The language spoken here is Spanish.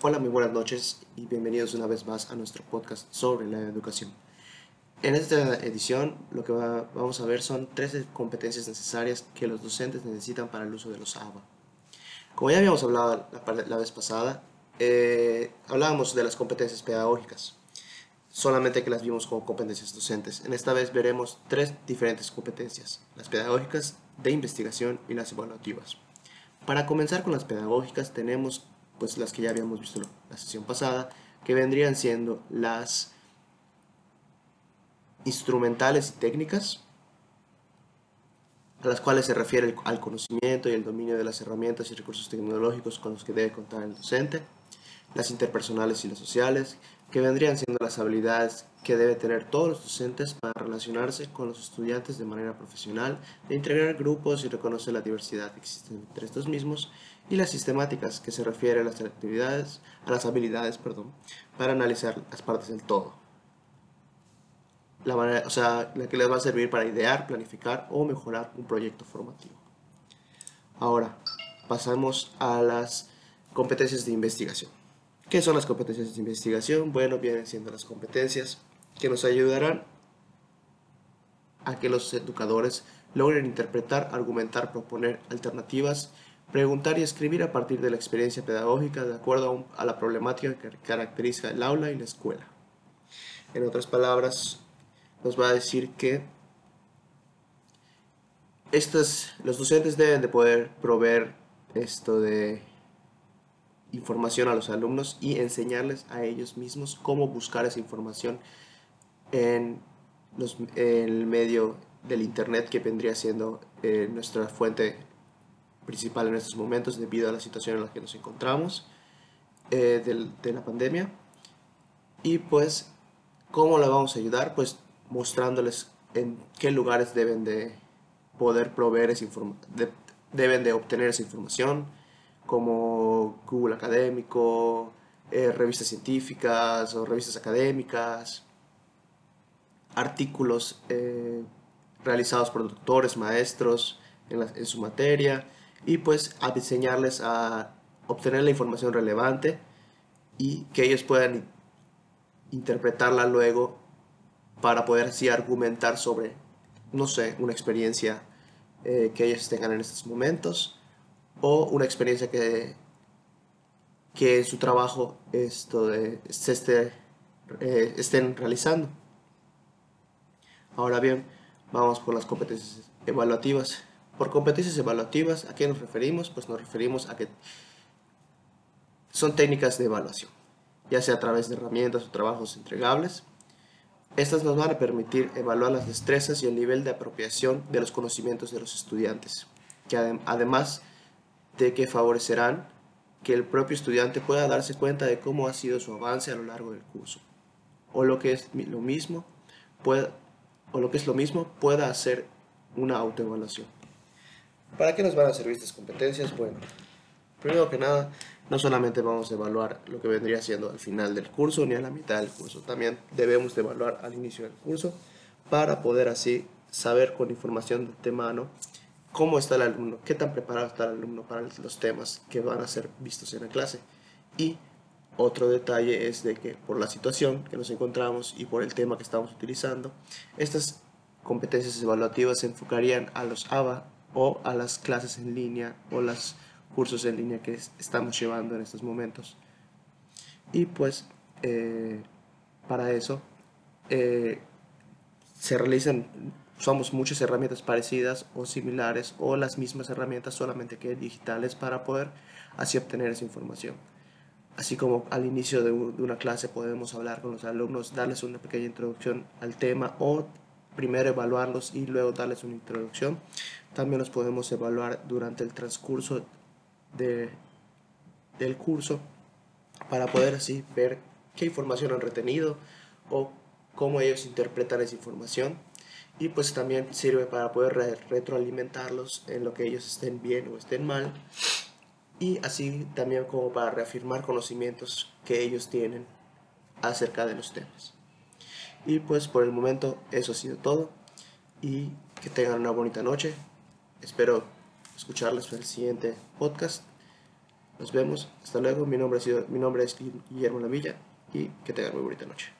Hola, muy buenas noches y bienvenidos una vez más a nuestro podcast sobre la educación. En esta edición lo que vamos a ver son tres competencias necesarias que los docentes necesitan para el uso de los ABA. Como ya habíamos hablado la, vez pasada, eh, hablábamos de las competencias pedagógicas, solamente que las vimos como competencias docentes. En esta vez veremos tres diferentes competencias, las pedagógicas, de investigación y las evaluativas. Para comenzar con las pedagógicas tenemos pues las que ya habíamos visto la sesión pasada, que vendrían siendo las instrumentales y técnicas, a las cuales se refiere al conocimiento y el dominio de las herramientas y recursos tecnológicos con los que debe contar el docente, las interpersonales y las sociales, que vendrían siendo las habilidades que debe tener todos los docentes para relacionarse con los estudiantes de manera profesional, de integrar grupos y reconocer la diversidad que existe entre estos mismos, y las sistemáticas, que se refiere a las actividades, a las habilidades, perdón, para analizar las partes del todo la manera, o sea, la que les va a servir para idear, planificar o mejorar un proyecto formativo. Ahora, pasamos a las competencias de investigación. ¿Qué son las competencias de investigación? Bueno, vienen siendo las competencias que nos ayudarán a que los educadores logren interpretar, argumentar, proponer alternativas, preguntar y escribir a partir de la experiencia pedagógica de acuerdo a la problemática que caracteriza el aula y la escuela. En otras palabras, nos va a decir que estos, los docentes deben de poder proveer esto de información a los alumnos y enseñarles a ellos mismos cómo buscar esa información en, el medio del internet que vendría siendo eh, nuestra fuente principal en estos momentos debido a la situación en la que nos encontramos eh, de la pandemia. Y pues cómo la vamos a ayudar pues mostrándoles en qué lugares deben de poder proveer esa deben de obtener esa información, como Google Académico, eh, revistas científicas o revistas académicas, artículos eh, realizados por doctores, maestros en, su materia y pues a enseñarles a obtener la información relevante y que ellos puedan interpretarla luego para poder así argumentar sobre, no sé, una experiencia eh, que ellos tengan en estos momentos o una experiencia que, que en su trabajo esto se esté, eh, estén realizando. Ahora bien, vamos por las competencias evaluativas. Por competencias evaluativas, ¿a qué nos referimos? Pues nos referimos a que son técnicas de evaluación, ya sea a través de herramientas o trabajos entregables, estas nos van a permitir evaluar las destrezas y el nivel de apropiación de los conocimientos de los estudiantes, que además de que favorecerán que el propio estudiante pueda darse cuenta de cómo ha sido su avance a lo largo del curso, o lo que es lo mismo, pueda, o lo que es lo mismo, pueda hacer una autoevaluación. ¿Para qué nos van a servir estas competencias? Bueno, primero que nada, no solamente vamos a evaluar lo que vendría siendo al final del curso ni a la mitad del curso, también debemos de evaluar al inicio del curso para poder así saber con información de mano cómo está el alumno, qué tan preparado está el alumno para los temas que van a ser vistos en la clase. Y otro detalle es de que por la situación que nos encontramos y por el tema que estamos utilizando, estas competencias evaluativas se enfocarían a los ABA o a las clases en línea o las cursos en línea que estamos llevando en estos momentos. Y pues eh, para eso eh, se realizan, usamos muchas herramientas parecidas o similares o las mismas herramientas solamente que digitales para poder así obtener esa información. Así como al inicio de, de una clase podemos hablar con los alumnos, darles una pequeña introducción al tema o primero evaluarlos y luego darles una introducción. También los podemos evaluar durante el transcurso de, del curso para poder así ver qué información han retenido o cómo ellos interpretan esa información y pues también sirve para poder retroalimentarlos en lo que ellos estén bien o estén mal y así también como para reafirmar conocimientos que ellos tienen acerca de los temas. Y pues por el momento eso ha sido todo y que tengan una bonita noche. Espero escucharles en el siguiente podcast. Nos vemos. Hasta luego. Mi nombre, ha sido, mi nombre es Guillermo Lavilla y que tengan muy bonita noche.